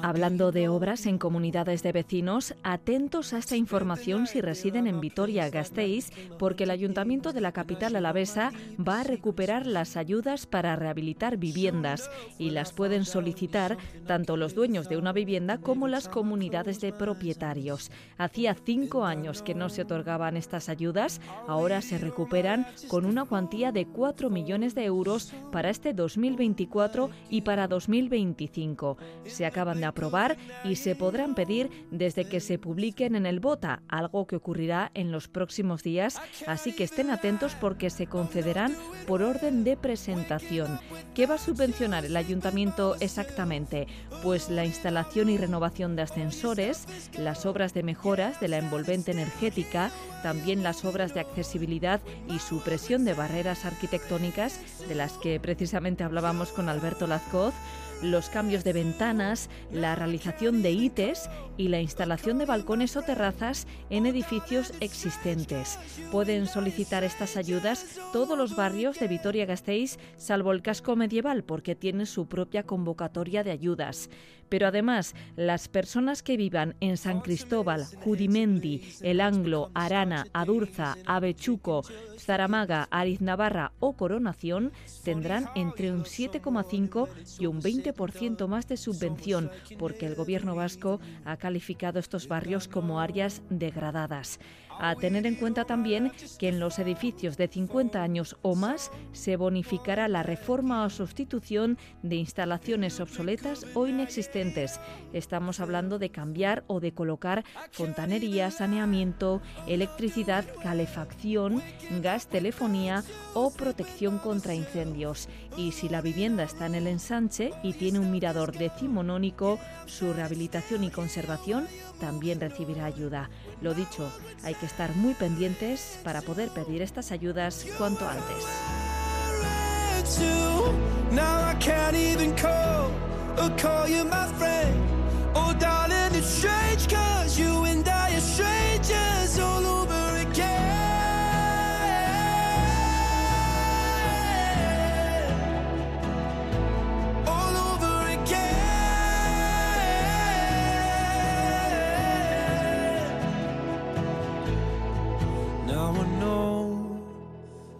Hablando de obras en comunidades de vecinos, atentos a esta información si residen en Vitoria-Gasteiz, porque el Ayuntamiento de la capital alavesa va a recuperar las ayudas para rehabilitar viviendas y las pueden solicitar tanto los dueños de una vivienda como las comunidades de propietarios. Hacía cinco años que no se otorgaban estas ayudas, ahora se recuperan con una cuantía de 4 millones de euros para este 2024 y para 2025. Se acaban de aprobar y se podrán pedir desde que se publiquen en el BOTA, algo que ocurrirá en los próximos días, así que estén atentos porque se concederán por orden de presentación. ¿Qué va a subvencionar el ayuntamiento exactamente? Pues la instalación y renovación de ascensores, las obras de mejoras de la envolvente energética, también las obras de accesibilidad y supresión de barreras arquitectónicas de las que precisamente hablábamos con Alberto Lazcoz, los cambios de ventanas, la realización de ITES y la instalación de balcones o terrazas en edificios existentes. Pueden solicitar estas ayudas todos los barrios de Vitoria-Gasteiz, salvo el casco medieval, porque tiene su propia convocatoria de ayudas. Pero además, las personas que vivan en San Cristóbal, Judimendi, El Anglo, Arana, Adurza, Avechuco, Zaramaga, Ariz Navarra o Coronación tendrán entre un 7,5 y un 20% más de subvención, porque el Gobierno vasco ha calificado estos barrios como áreas degradadas. A tener en cuenta también que en los edificios de 50 años o más se bonificará la reforma o sustitución de instalaciones obsoletas o inexistentes. Estamos hablando de cambiar o de colocar fontanería, saneamiento, electricidad, calefacción, gas, telefonía o protección contra incendios. Y si la vivienda está en el ensanche y tiene un mirador decimonónico, su rehabilitación y conservación también recibirá ayuda. Lo dicho, hay que estar muy pendientes para poder pedir estas ayudas cuanto antes.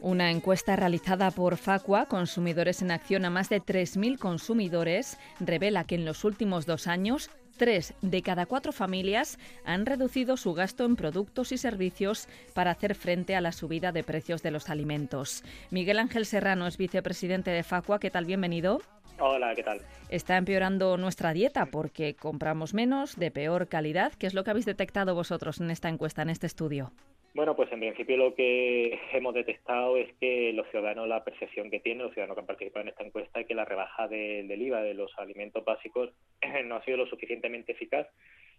Una encuesta realizada por Facua, Consumidores en Acción a más de 3.000 consumidores, revela que en los últimos dos años Tres de cada cuatro familias han reducido su gasto en productos y servicios para hacer frente a la subida de precios de los alimentos. Miguel Ángel Serrano es vicepresidente de Facua. ¿Qué tal? Bienvenido. Hola, ¿qué tal? Está empeorando nuestra dieta porque compramos menos, de peor calidad. ¿Qué es lo que habéis detectado vosotros en esta encuesta, en este estudio? Bueno, pues en principio lo que hemos detectado es que los ciudadanos, la percepción que tienen, los ciudadanos que han participado en esta encuesta, es que la rebaja del IVA de los alimentos básicos no ha sido lo suficientemente eficaz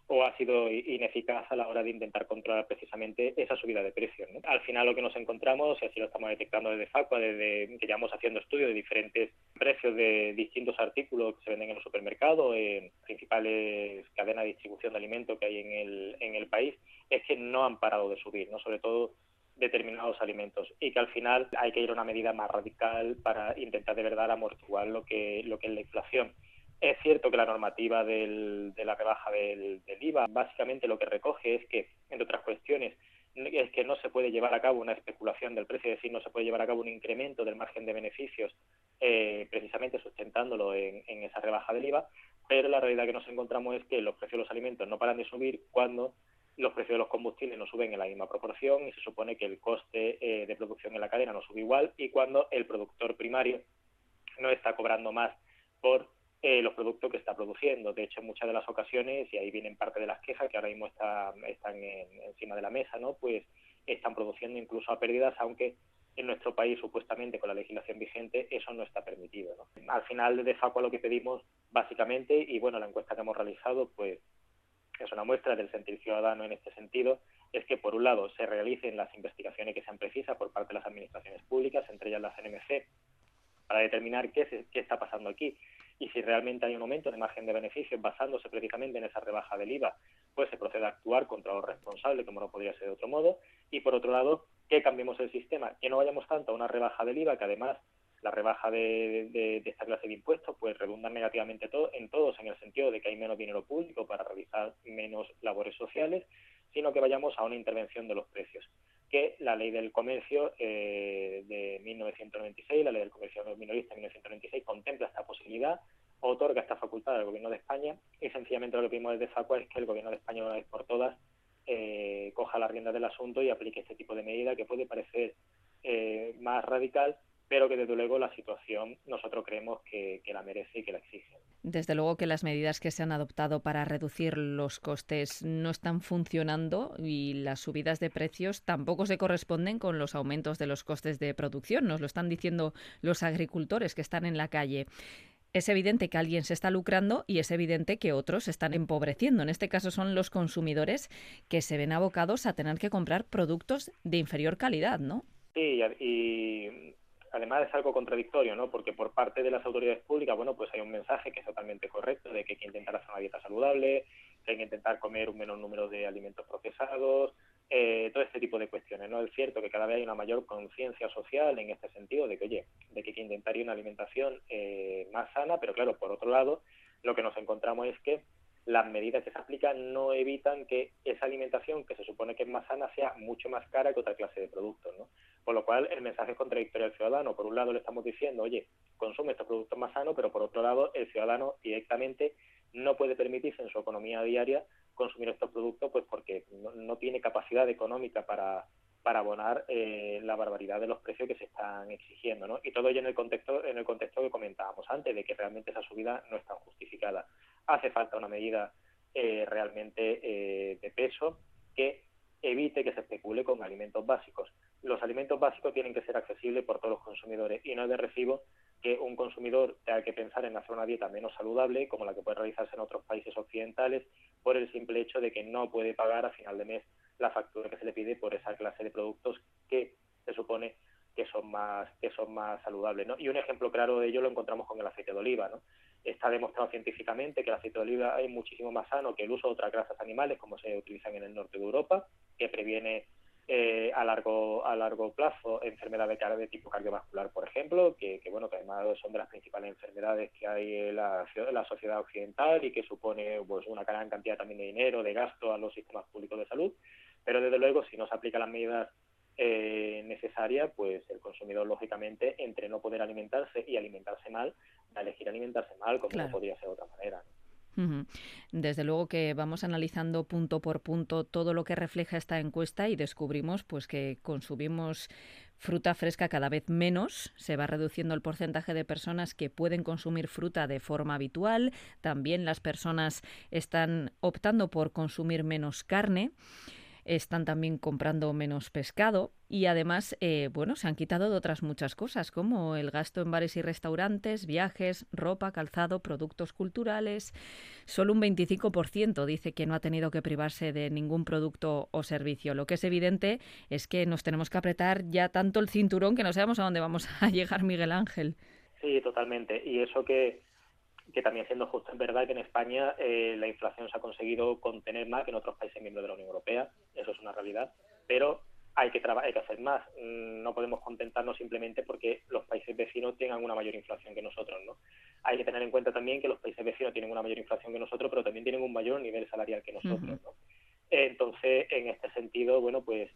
o ha sido ineficaz a la hora de intentar controlar precisamente esa subida de precios. Al final lo que nos encontramos, y así lo estamos detectando desde Facua, desde que llevamos haciendo estudios de diferentes precios de distintos artículos que se venden en el supermercado, en principales cadenas de distribución de alimentos que hay en el, en el país, es que no han parado de subir, ¿no? sobre todo determinados alimentos y que al final hay que ir a una medida más radical para intentar de verdad amortiguar lo que, lo que es la inflación. Es cierto que la normativa de la rebaja del, IVA básicamente lo que recoge es que, entre otras cuestiones, es que no se puede llevar a cabo una especulación del precio, es decir, no se puede llevar a cabo un incremento del margen de beneficios eh, precisamente sustentándolo en, esa rebaja del IVA, pero la realidad que nos encontramos es que los precios de los alimentos no paran de subir cuando los precios de los combustibles no suben en la misma proporción y se supone que el coste eh, de producción en la cadena no sube igual y cuando el productor primario no está cobrando más por eh, los productos que está produciendo. De hecho, en muchas de las ocasiones, y ahí vienen parte de las quejas que ahora mismo están encima de la mesa, ¿no? pues están produciendo incluso a pérdidas, aunque en nuestro país, supuestamente, con la legislación vigente, eso no está permitido. Al final, de FACO lo que pedimos, básicamente, y bueno, la encuesta que hemos realizado, pues es una muestra del sentir ciudadano en este sentido, es que, por un lado, se realicen las investigaciones que sean precisas por parte de las administraciones públicas, entre ellas las NMC, para determinar qué, qué está pasando aquí y si realmente hay un aumento de margen de beneficios basándose precisamente en esa rebaja del IVA, pues se procede a actuar contra los responsables, como no podría ser de otro modo, y por otro lado, que cambiemos el sistema, que no vayamos tanto a una rebaja del IVA, que además la rebaja de, esta clase de impuestos pues redundan negativamente todo, en todos en el sentido de que hay menos dinero público para realizar menos labores sociales, sino que vayamos a una intervención de los precios que la ley del comercio eh, de 1996, la ley del comercio minorista de 1996, contempla esta posibilidad, otorga esta facultad al Gobierno de España. Y sencillamente lo que pedimos desde FACUA es que el Gobierno de España una vez por todas eh, coja las riendas del asunto y aplique este tipo de medida que puede parecer eh, más radical, pero que desde luego la situación nosotros creemos que, la merece y que la exige. Desde luego que las medidas que se han adoptado para reducir los costes no están funcionando y las subidas de precios tampoco se corresponden con los aumentos de los costes de producción. Nos lo están diciendo los agricultores que están en la calle. Es evidente que alguien se está lucrando y es evidente que otros se están empobreciendo. En este caso son los consumidores que se ven abocados a tener que comprar productos de inferior calidad, ¿no? Sí, y además es algo contradictorio, ¿no? Porque por parte de las autoridades públicas, bueno, pues hay un mensaje que es totalmente correcto de que hay que intentar hacer una dieta saludable, que hay que intentar comer un menor número de alimentos procesados, eh, todo este tipo de cuestiones, ¿no? Es cierto que cada vez hay una mayor conciencia social en este sentido de que, oye, de que hay que intentar ir una alimentación eh, más sana, pero claro, por otro lado, lo que nos encontramos es que las medidas que se aplican no evitan que esa alimentación, que se supone que es más sana, sea mucho más cara que otra clase de productos, ¿no? Por lo cual, el mensaje es contradictorio al ciudadano. Por un lado, le estamos diciendo, oye, consume estos productos más sanos, pero por otro lado, el ciudadano directamente no puede permitirse en su economía diaria consumir estos productos, pues porque no, tiene capacidad económica para, para abonar eh, la barbaridad de los precios que se están exigiendo, ¿no? Y todo ello en el contexto en el contexto que comentábamos antes, de que realmente esa subida no está justificada hace falta una medida eh, realmente eh, de peso que evite que se especule con alimentos básicos. Los alimentos básicos tienen que ser accesibles por todos los consumidores y no es de recibo que un consumidor tenga que pensar en hacer una dieta menos saludable, como la que puede realizarse en otros países occidentales, por el simple hecho de que no puede pagar a final de mes la factura que se le pide por esa clase de productos que se supone que son más que son más saludables, ¿no? Y un ejemplo claro de ello lo encontramos con el aceite de oliva, ¿no? Está demostrado científicamente que el aceite de oliva es muchísimo más sano que el uso de otras grasas animales, como se utilizan en el norte de Europa, que previene eh, a largo a largo plazo enfermedades de tipo cardiovascular, por ejemplo, que, bueno, que además son de las principales enfermedades que hay en la, sociedad occidental y que supone pues una gran cantidad también de dinero, de gasto a los sistemas públicos de salud. Pero desde luego, si no se aplican las medidas eh, necesaria, pues el consumidor, lógicamente, entre no poder alimentarse y alimentarse mal, a elegir alimentarse mal, como no podría ser de otra manera. Desde luego que vamos analizando punto por punto todo lo que refleja esta encuesta y descubrimos pues que consumimos fruta fresca cada vez menos, se va reduciendo el porcentaje de personas que pueden consumir fruta de forma habitual, también las personas están optando por consumir menos carne están también comprando menos pescado y además, eh, bueno, se han quitado de otras muchas cosas como el gasto en bares y restaurantes, viajes, ropa, calzado, productos culturales. Solo un 25% dice que no ha tenido que privarse de ningún producto o servicio. Lo que es evidente es que nos tenemos que apretar ya tanto el cinturón que no sabemos a dónde vamos a llegar, Miguel Ángel. Sí, totalmente. Y eso que que también siendo justo es verdad que en España eh, la inflación se ha conseguido contener más que en otros países miembros de la Unión Europea, eso es una realidad, pero hay que, hay que hacer más. Mm, no podemos contentarnos simplemente porque los países vecinos tengan una mayor inflación que nosotros, ¿no? Hay que tener en cuenta también que los países vecinos tienen una mayor inflación que nosotros, pero también tienen un mayor nivel salarial que nosotros, ¿no? Entonces, en este sentido, bueno, pues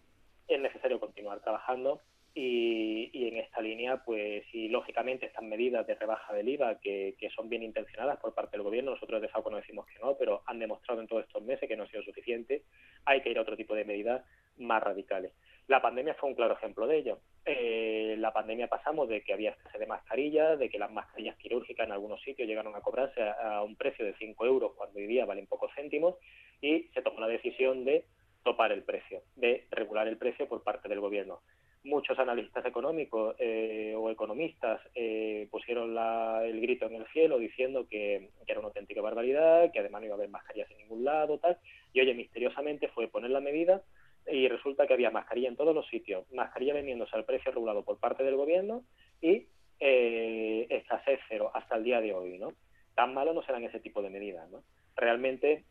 es necesario continuar trabajando y, en esta línea, pues, y lógicamente estas medidas de rebaja del IVA, que, son bien intencionadas por parte del gobierno, nosotros de FACO no decimos que no, pero han demostrado en todos estos meses que no ha sido suficiente, hay que ir a otro tipo de medidas más radicales. La pandemia fue un claro ejemplo de ello. Eh, la pandemia pasamos de que había escasez de mascarillas, de que las mascarillas quirúrgicas en algunos sitios llegaron a cobrarse a, un precio de 5 euros cuando hoy día valen pocos céntimos, y se tomó la decisión de topar el precio, de regular el precio por parte del gobierno muchos analistas económicos eh, o economistas eh, pusieron el grito en el cielo diciendo que, era una auténtica barbaridad, que además no iba a haber mascarillas en ningún lado, tal. Y oye, misteriosamente fue poner la medida y resulta que había mascarilla en todos los sitios, mascarilla vendiéndose al precio regulado por parte del gobierno y eh, escasez cero hasta el día de hoy, ¿no? Tan malo no serán ese tipo de medidas, ¿no? Realmente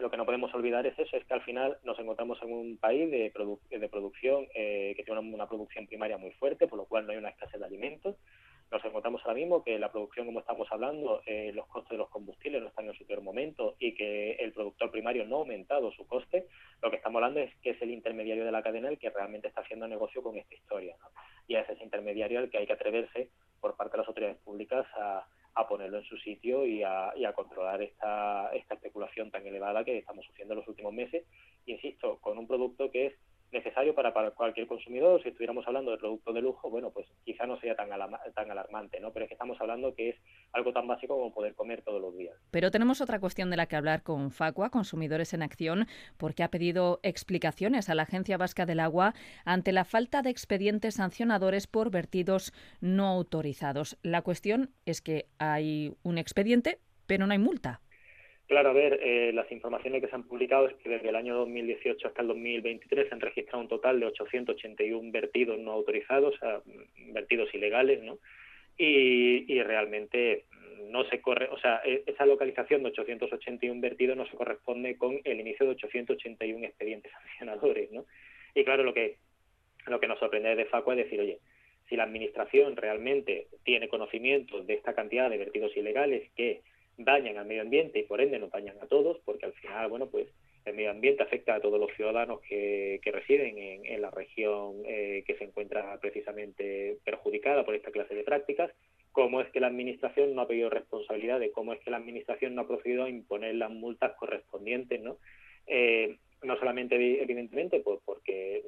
lo que no podemos olvidar es eso, es que al final nos encontramos en un país de, de producción eh, que tiene una, producción primaria muy fuerte, por lo cual no hay una escasez de alimentos. Nos encontramos ahora mismo que la producción, como estamos hablando, eh, los costes de los combustibles no están en su peor momento y que el productor primario no ha aumentado su coste. Lo que estamos hablando es que es el intermediario de la cadena el que realmente está haciendo negocio con esta historia. Y es ese intermediario el que hay que atreverse por parte de las autoridades públicas a, a ponerlo en su sitio y a, y a controlar esta, esta especulación tan elevada que estamos sufriendo en los últimos meses. Insisto, con un producto que es necesario para, cualquier consumidor. Si estuviéramos hablando de productos de lujo, bueno, pues quizá no sería tan, tan alarmante, ¿no? Pero es que estamos hablando que es algo tan básico como poder comer todos los días. Pero tenemos otra cuestión de la que hablar con Facua, Consumidores en Acción, porque ha pedido explicaciones a la Agencia Vasca del Agua ante la falta de expedientes sancionadores por vertidos no autorizados. La cuestión es que hay un expediente, pero no hay multa. Claro, a ver, eh, las informaciones que se han publicado es que desde el año 2018 hasta el 2023 se han registrado un total de 881 vertidos no autorizados, o sea, vertidos ilegales, ¿no? Y, realmente no se corre, o sea, e, esa localización de 881 vertidos no se corresponde con el inicio de 881 expedientes sancionadores, ¿no? Y claro, lo que lo que nos sorprende de FACO es decir, oye, si la administración realmente tiene conocimiento de esta cantidad de vertidos ilegales que dañan al medio ambiente y por ende nos dañan a todos, porque al final, bueno, pues el medio ambiente afecta a todos los ciudadanos que, que residen en, en, la región eh, que se encuentra precisamente perjudicada por esta clase de prácticas, cómo es que la Administración no ha pedido responsabilidad de cómo es que la Administración no ha procedido a imponer las multas correspondientes, ¿no? Eh, no solamente, evidentemente, pues porque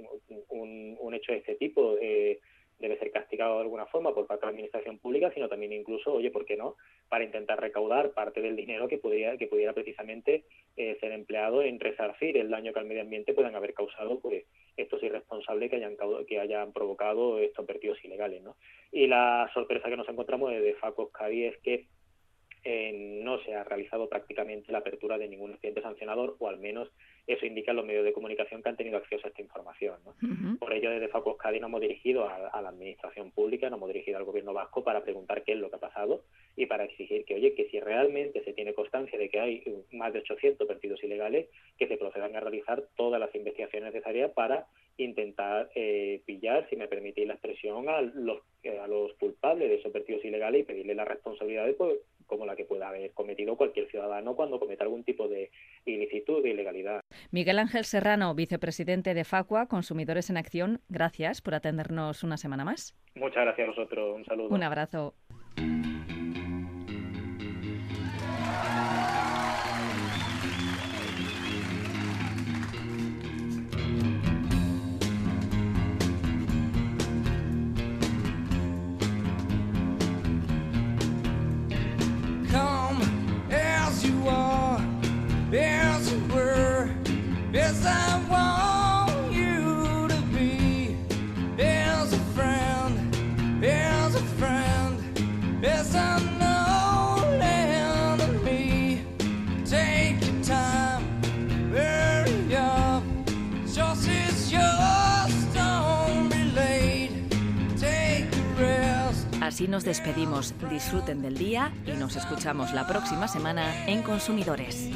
un, un hecho de este tipo eh, debe ser castigado de alguna forma por parte de la administración pública, sino también incluso, oye, ¿por qué no?, para intentar recaudar parte del dinero que pudiera, que pudiera precisamente eh, ser empleado en resarcir el daño que al medio ambiente puedan haber causado pues, estos irresponsables que hayan, que hayan provocado estos vertidos ilegales. ¿no? Y la sorpresa que nos encontramos desde Facos Cadi es que eh, no se ha realizado prácticamente la apertura de ningún expediente sancionador, o al menos eso indica los medios de comunicación que han tenido acceso a esta información. Por ello, desde Facos Cádiz nos hemos dirigido a, la Administración Pública, nos hemos dirigido al Gobierno vasco para preguntar qué es lo que ha pasado y para exigir que, oye, que si realmente se tiene constancia de que hay más de 800 partidos ilegales, que se procedan a realizar todas las investigaciones necesarias para intentar eh, pillar, si me permitís la expresión, a los, a los culpables de esos partidos ilegales y pedirle la responsabilidad de, pues, como la que pueda haber cometido cualquier ciudadano cuando cometa algún tipo de ilicitud, de ilegalidad. Miguel Ángel Serrano, vicepresidente de Facua, Consumidores en Acción, gracias por atendernos una semana más. Muchas gracias a vosotros, un saludo. Un abrazo. Así nos despedimos, disfruten del día y nos escuchamos la próxima semana en Consumidores.